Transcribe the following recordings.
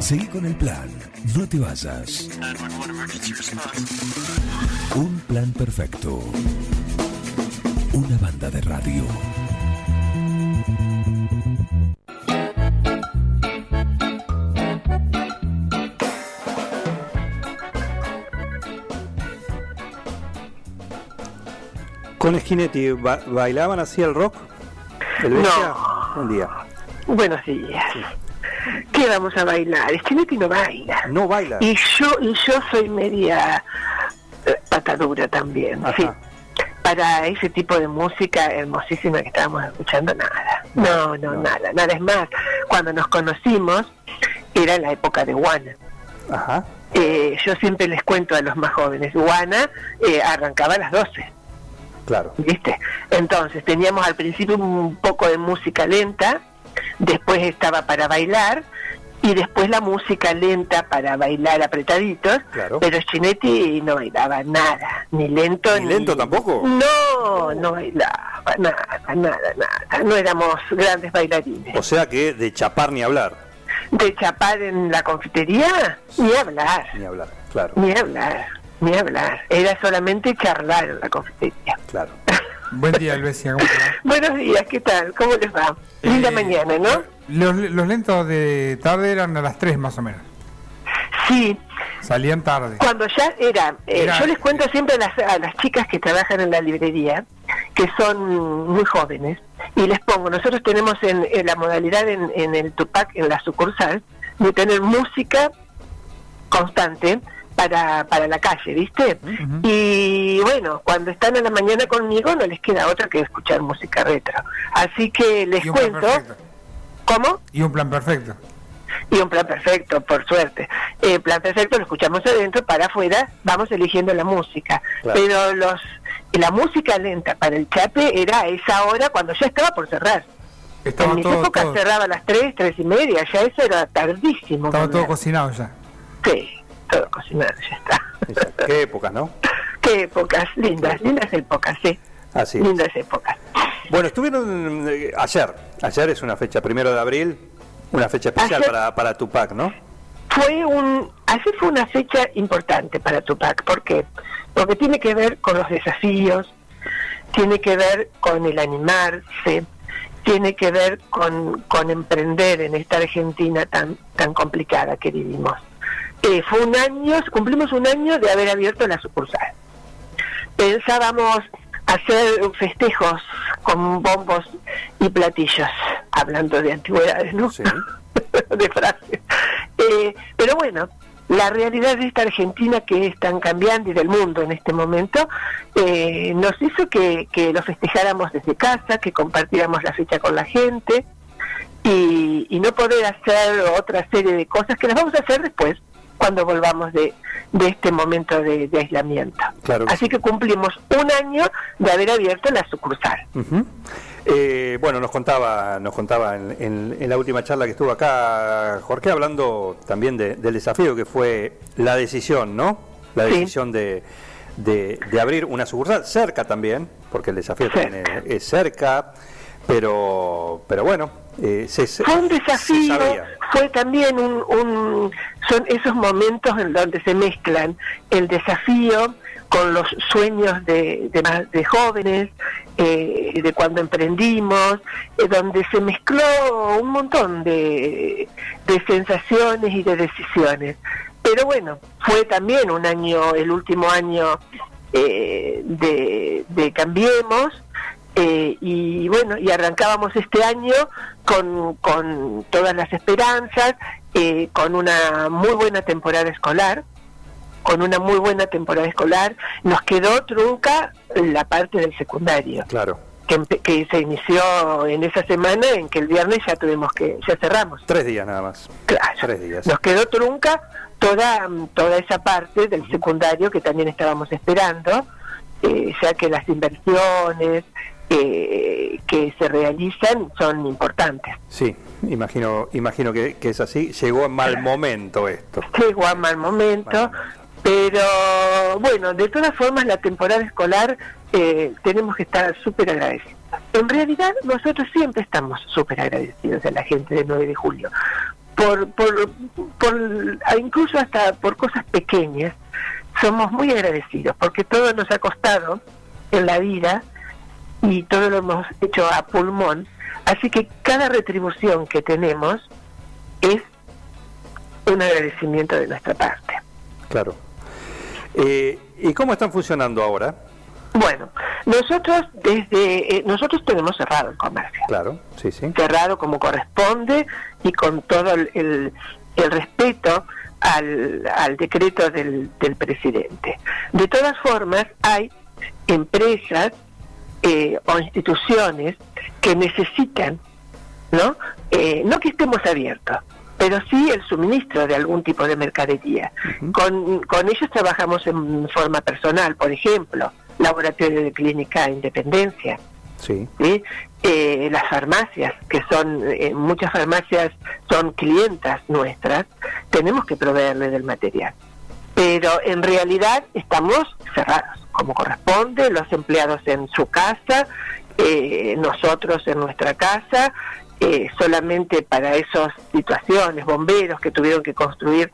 Seguí con el plan. No te vayas. Un plan perfecto. Una banda de radio. Con Schinetti, ba- ¿bailaban así el rock? No. Buen día. Buenos días. ¿Qué vamos a bailar? Chinetti no baila. No baila. Y yo, y yo soy media eh, patadura también, Ajá. sí. Para ese tipo de música hermosísima que estábamos escuchando, nada. No, no, nada, nada. Es más, cuando nos conocimos, era la época de Juana. Ajá. Eh, yo siempre les cuento a los más jóvenes, Juana eh, arrancaba a las 12. Claro. ¿viste? Entonces teníamos al principio un poco de música lenta, después estaba para bailar y después la música lenta para bailar apretaditos, Claro. pero Chinetti no bailaba nada, ni lento ¿Ni lento tampoco? No, no bailaba nada, nada, nada. No éramos grandes bailarines. O sea que de chapar ni hablar. De chapar en la confitería, ni hablar, Ni hablar, claro. ni hablar, ni hablar. Era solamente charlar en la confitería. Claro. Buen día, Albesia. ¿Cómo te va? Buenos días, ¿qué tal? ¿Cómo les va? Linda Eh, mañana, ¿no? Los, los lentos de tarde eran a las 3 más o menos. Sí, Salían tarde. cuando ya era, eh, Era- yo les cuento siempre a las, a las chicas que trabajan en la librería, que son muy jóvenes, y les pongo, nosotros tenemos en, en la modalidad en, en el Tupac, en la sucursal, de tener música constante para, para la calle, ¿viste? Y bueno, cuando están a la mañana conmigo no les queda otra que escuchar música retro. Así que les Y un plan cuento, perfecto. ¿cómo? Y un plan perfecto. Y un plan perfecto, por suerte. Eh, plan perfecto lo escuchamos adentro, para afuera vamos eligiendo la música. Claro. Pero los la música lenta para el chape era a esa hora cuando ya estaba por cerrar. Estaba en épocas todo, cerraba a las 3, 3 y media, ya eso era tardísimo. estaba todo cocinado ya. Sí, ya está. Qué épocas, ¿no? Qué épocas, lindas, lindas épocas, sí. Así es. Lindas épocas. Bueno, estuvieron eh, ayer. Ayer es una fecha, primero de abril, una fecha especial Ayer- para, para Tupac, ¿no? fue un ayer fue una fecha importante para Tupac ¿por qué? porque tiene que ver con los desafíos tiene que ver con el animarse tiene que ver con, con emprender en esta Argentina tan tan complicada que vivimos Eh, fue un año cumplimos un año de haber abierto la sucursal pensábamos hacer festejos con bombos y platillos hablando de antigüedades no Sí. de frases. Eh, pero bueno, la realidad de esta Argentina que es tan cambiante y del mundo en este momento eh, nos hizo que, que lo festejáramos desde casa, que compartiéramos la fecha con la gente y, y no poder hacer otra serie de cosas que las vamos a hacer después cuando volvamos de, de este momento de, de aislamiento. Claro que Así sí. que cumplimos un año de haber abierto la sucursal. Eh, bueno, nos contaba, nos contaba en, en- en la última charla que estuvo acá Jorge hablando también de- del desafío que fue la decisión, ¿no? La Sí. decisión de, de- de abrir una sucursal cerca también, porque el desafío Cerca. también es, es cerca, pero, pero bueno, eh, se, fue un se desafío, sabía. fue también un, un- son esos momentos en donde se mezclan el desafío con los sueños de, de, jóvenes, eh, de cuando emprendimos, eh, donde se mezcló un montón de, de sensaciones y de decisiones. Pero bueno, fue también un año, el último año eh, de, de Cambiemos, eh, y bueno, y arrancábamos este año con, con todas las esperanzas, eh, con una muy buena temporada escolar, con una muy buena temporada escolar. Nos quedó trunca la parte del secundario, Claro, que, se inició en esa semana en que el viernes ya tuvimos que, ya cerramos. tres días nada más. Claro. Tres días. Nos quedó trunca toda, toda esa parte del secundario que también estábamos esperando, eh, ya que las inversiones que se realizan son importantes. Sí, imagino, imagino que, que es así. Llegó en mal momento esto. Llegó a mal momento, Mal momento. pero bueno, de todas formas la temporada escolar eh, tenemos que estar súper agradecidos. En realidad nosotros siempre estamos súper agradecidos a la gente del 9 de julio, por, por, por, incluso hasta por cosas pequeñas, somos muy agradecidos, porque todo nos ha costado en la vida y todo lo hemos hecho a pulmón, así que cada retribución que tenemos es un agradecimiento de nuestra parte. Claro. Eh, ¿Y cómo están funcionando ahora? Bueno, nosotros desde eh, nosotros tenemos cerrado el comercio. Claro, sí, sí. Cerrado como corresponde y con todo el, el, respeto al, al decreto del, del, presidente. De todas formas, hay empresas eh, o instituciones que necesitan, ¿no? Eh, no que estemos abiertos, pero sí el suministro de algún tipo de mercadería. con, con ellos trabajamos en forma personal, por ejemplo laboratorio de clínica Independencia. Sí. Eh, las farmacias, que son, eh, muchas farmacias son clientas nuestras, tenemos que proveerle del material. Pero en realidad estamos cerrados, como corresponde, los empleados en su casa, eh, nosotros en nuestra casa, solamente para esas situaciones, bomberos que tuvieron que construir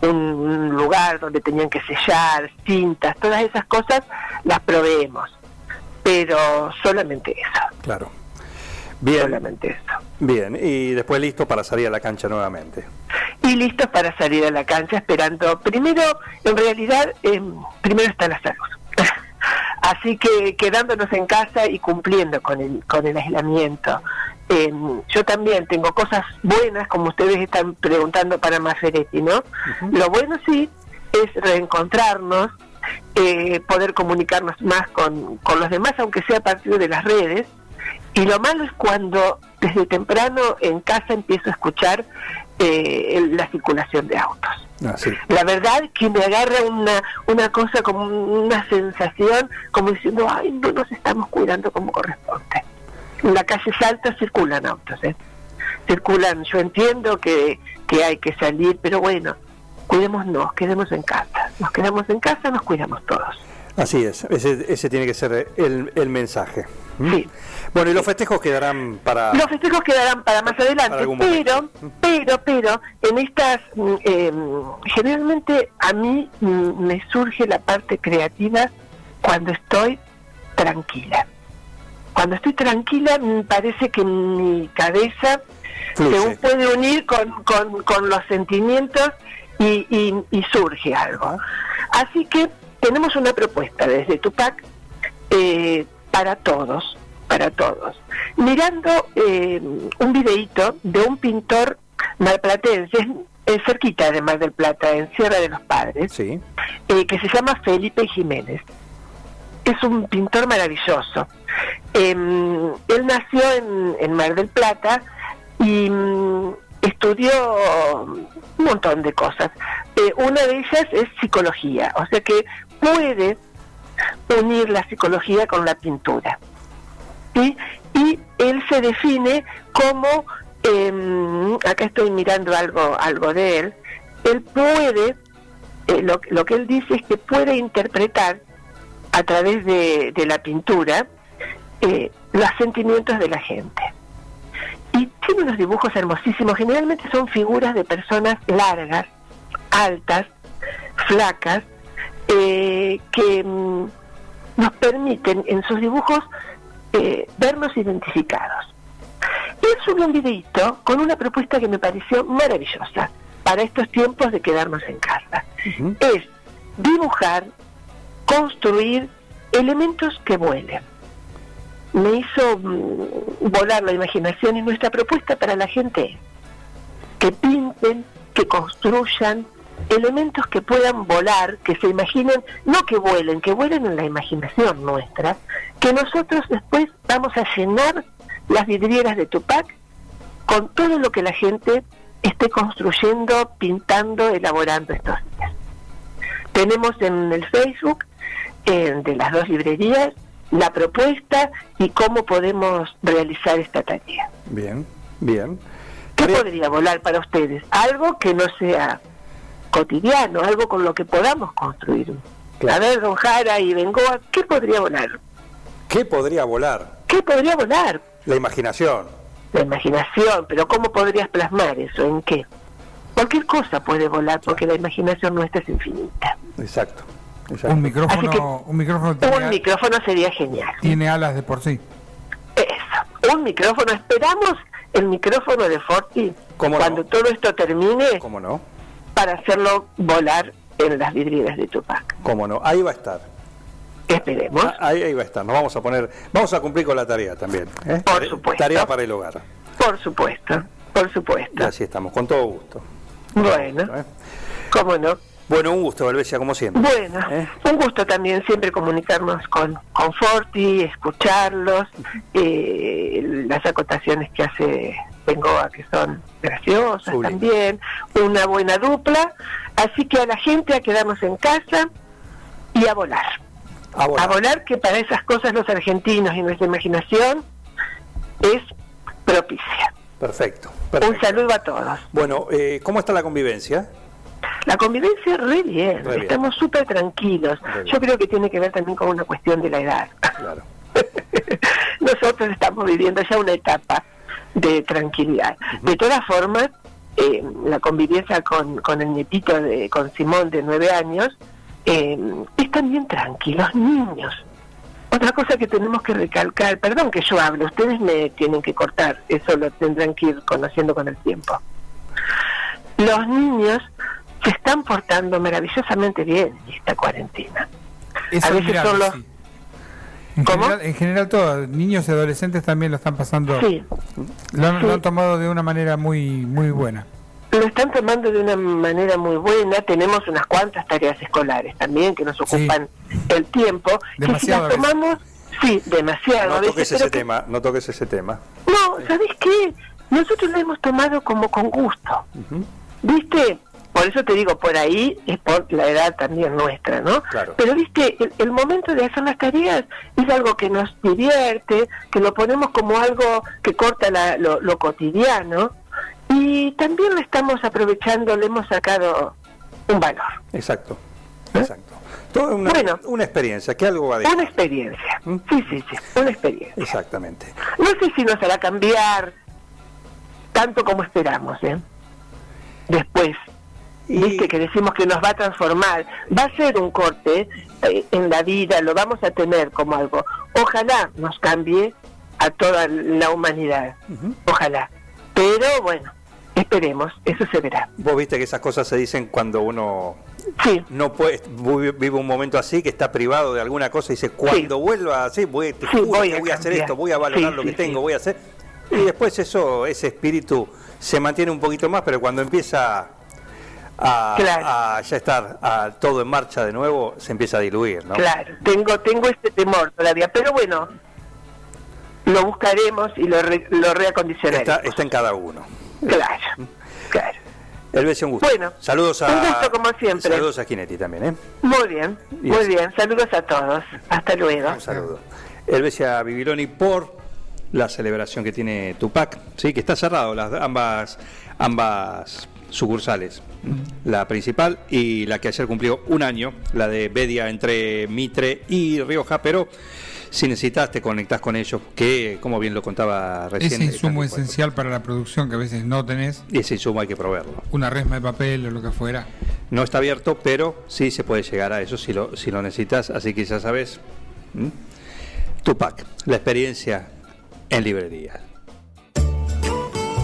un lugar donde tenían que sellar, cintas, todas esas cosas las proveemos, pero solamente eso. Claro. Bien. Solamente eso. Bien, y después listo para salir a la cancha nuevamente. Y listos para salir a la cancha esperando, primero, en realidad, em, primero está la salud. Así que quedándonos en casa y cumpliendo con el, con el aislamiento. Em, yo también tengo cosas buenas, como ustedes están preguntando para Maferetti, ¿no? Lo bueno sí es reencontrarnos, eh, poder comunicarnos más con, con los demás, aunque sea a partir de las redes. Y lo malo es cuando desde temprano en casa empiezo a escuchar eh, la circulación de autos. Ah, la verdad que me agarra una, una cosa como una sensación, como diciendo, ay, no nos estamos cuidando como corresponde en la calle Salta circulan autos, ¿eh? Circulan, yo entiendo que, que hay que salir, pero bueno, cuidémonos, quedemos en casa. Nos quedamos en casa, nos cuidamos todos. Así es, ese, ese tiene que ser el, el mensaje. ¿Mm? Sí. Bueno, y los festejos quedarán para... Los festejos quedarán para más adelante, pero, pero, pero, en estas, em, generalmente a mí mm, me surge la parte creativa cuando estoy tranquila. Cuando estoy tranquila, me parece que mi cabeza se puede unir con, con, los sentimientos y, y, surge algo. Así que tenemos una propuesta desde Tupac eh, para todos, para todos. Mirando eh, un videíto de un pintor malplatense, cerquita de Mar del Plata, en Sierra de los Padres, sí. Eh, que se llama Felipe Jiménez es un pintor maravilloso. Em, él nació en, Mar del Plata y mm, estudió un montón de cosas. Eh, una de ellas es psicología, o sea que puede unir la psicología con la pintura. Y él se define como, em, acá estoy mirando algo, algo de él, él puede, eh, lo, lo que él dice es que puede interpretar a través de, la pintura eh, los sentimientos de la gente. Y tiene unos dibujos hermosísimos, generalmente son figuras de personas largas, altas, flacas, eh, que mm, nos permiten en sus dibujos eh, vernos identificados. Y él subió un videito con una propuesta que me pareció maravillosa para estos tiempos de quedarnos en casa. Es dibujar construir elementos que vuelen. Me hizo mm, volar la imaginación y nuestra propuesta para la gente que pinten, que construyan elementos que puedan volar, que se imaginen, no que vuelen, que vuelen en la imaginación nuestra, que nosotros después vamos a llenar las vidrieras de Tupac con todo lo que la gente esté construyendo, pintando, elaborando estos días. Tenemos en el Facebook de las dos librerías la propuesta y cómo podemos realizar esta tarea. Bien, bien. ¿Qué podría volar para ustedes? Algo que no sea cotidiano, algo con lo que podamos construir. A ver, don Jara y Bengoa, ¿qué podría volar? ¿Qué podría volar? ¿Qué podría volar? La imaginación. La imaginación, pero ¿cómo podrías plasmar eso? ¿En qué? cualquier cosa puede volar porque la imaginación nuestra es infinita. Exacto. Un micrófono, que- un micrófono tiene, Un micrófono sería genial. tiene alas de por sí. Eso, un micrófono. Esperamos el micrófono de Forti ¿Cómo no? cuando todo esto termine ¿Cómo no? Para hacerlo volar en las vidrieras de Tupac. ¿Cómo no? Ahí va a estar. Esperemos. Ah, Ahí, ahí va a estar. Nos vamos a poner, vamos a cumplir con la tarea también. ¿eh? Por supuesto. Tarea para el hogar. Por supuesto, por supuesto. Así estamos, con todo gusto. Bueno, ¿eh? cómo no. Bueno, un gusto, Belvesia, como siempre. Bueno, ¿Eh? un gusto también siempre comunicarnos con, con Forti, escucharlos, eh, las acotaciones que hace Bengoa que son graciosas Sublime. también, una buena dupla, así que a la gente a quedarnos en casa y a volar. A volar que para esas cosas los argentinos y nuestra imaginación es propicia. Perfecto. Un saludo a todos. Bueno, eh, ¿cómo está la convivencia? La convivencia re bien, Re bien. estamos súper tranquilos. Yo creo que tiene que ver también con una cuestión de la edad. Claro. Nosotros estamos viviendo ya una etapa de tranquilidad. De todas formas, eh, la convivencia con, con el nietito, de, con Simón de nueve años, eh, es también tranquilo, los niños. Otra cosa que tenemos que recalcar, perdón que yo hablo, ustedes me tienen que cortar, eso lo tendrán que ir conociendo con el tiempo. Los niños se están portando maravillosamente bien en esta cuarentena. Eso A es veces son los- sí. En ¿Cómo? general, en general todos, niños y adolescentes también lo están pasando, Sí, lo, han, lo han tomado de una manera muy muy buena. Lo están tomando de una manera muy buena. Tenemos unas cuantas tareas escolares también que nos ocupan el tiempo. Demasiado Que si las tomamos, sí, demasiado No toques ese que- tema, no toques ese tema. No, ¿sabes qué? Nosotros lo hemos tomado como con gusto. ¿Viste? Por eso te digo, por ahí es por la edad también nuestra, ¿no? Claro. Pero, ¿viste? El, el momento de hacer las tareas es algo que nos divierte, que lo ponemos como algo que corta la- lo, lo cotidiano y también lo estamos aprovechando, le hemos sacado un valor, Exacto. ¿Eh? Exacto. Todo una, Bueno. una experiencia, que algo va a dejar. una experiencia. ¿Mm? Sí, sí, sí, una experiencia. Exactamente. No sé si nos hará cambiar tanto como esperamos, ¿eh? Después, Y- viste que decimos que nos va a transformar, va a ser un corte eh, en la vida, lo vamos a tener como algo. Ojalá nos cambie a toda la humanidad, ojalá. Pero bueno, esperemos, eso se verá. Vos viste que esas cosas se dicen cuando uno Sí, no puede, vi- vive un momento así, que está privado de alguna cosa y dice, cuando vuelva así, voy, te Sí, juro voy que a voy a hacer esto, voy a valorar lo que tengo, voy a hacer... Y después eso, ese espíritu se mantiene un poquito más, pero cuando empieza a, Claro. a ya estar a todo en marcha de nuevo, se empieza a diluir, ¿no? claro, tengo, tengo este temor todavía, pero bueno, lo buscaremos y lo, re- lo reacondicionaremos. Está, está en cada uno. Claro, claro. El beso, un gusto. Bueno, saludos a, un gusto como siempre. Saludos a Ginetti también, ¿eh? Muy bien, muy bien. Saludos a todos. Hasta luego. Un saludo. El beso a Bibiloni por la celebración que tiene Tupac, sí, que está cerrado las ambas ambas sucursales, la principal y la que ayer cumplió un año, la de Bedia entre Mitre y Rioja, pero si necesitas te conectás con ellos, que como bien lo contaba recién. Ese insumo esencial para la producción que a veces no tenés, Y ese insumo hay que proveerlo. una resma de papel o lo que fuera. No está abierto, pero sí se puede llegar a eso si lo, si lo necesitas, así que ya sabes. Tupac, la experiencia en librería.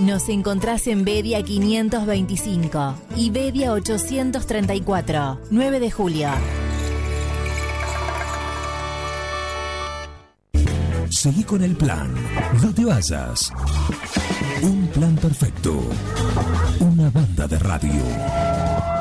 Nos encontrás en Bedia 525 y Bedia 834, 9 de julio. Seguí con el plan. No te vayas. Un plan perfecto. Una banda de radio.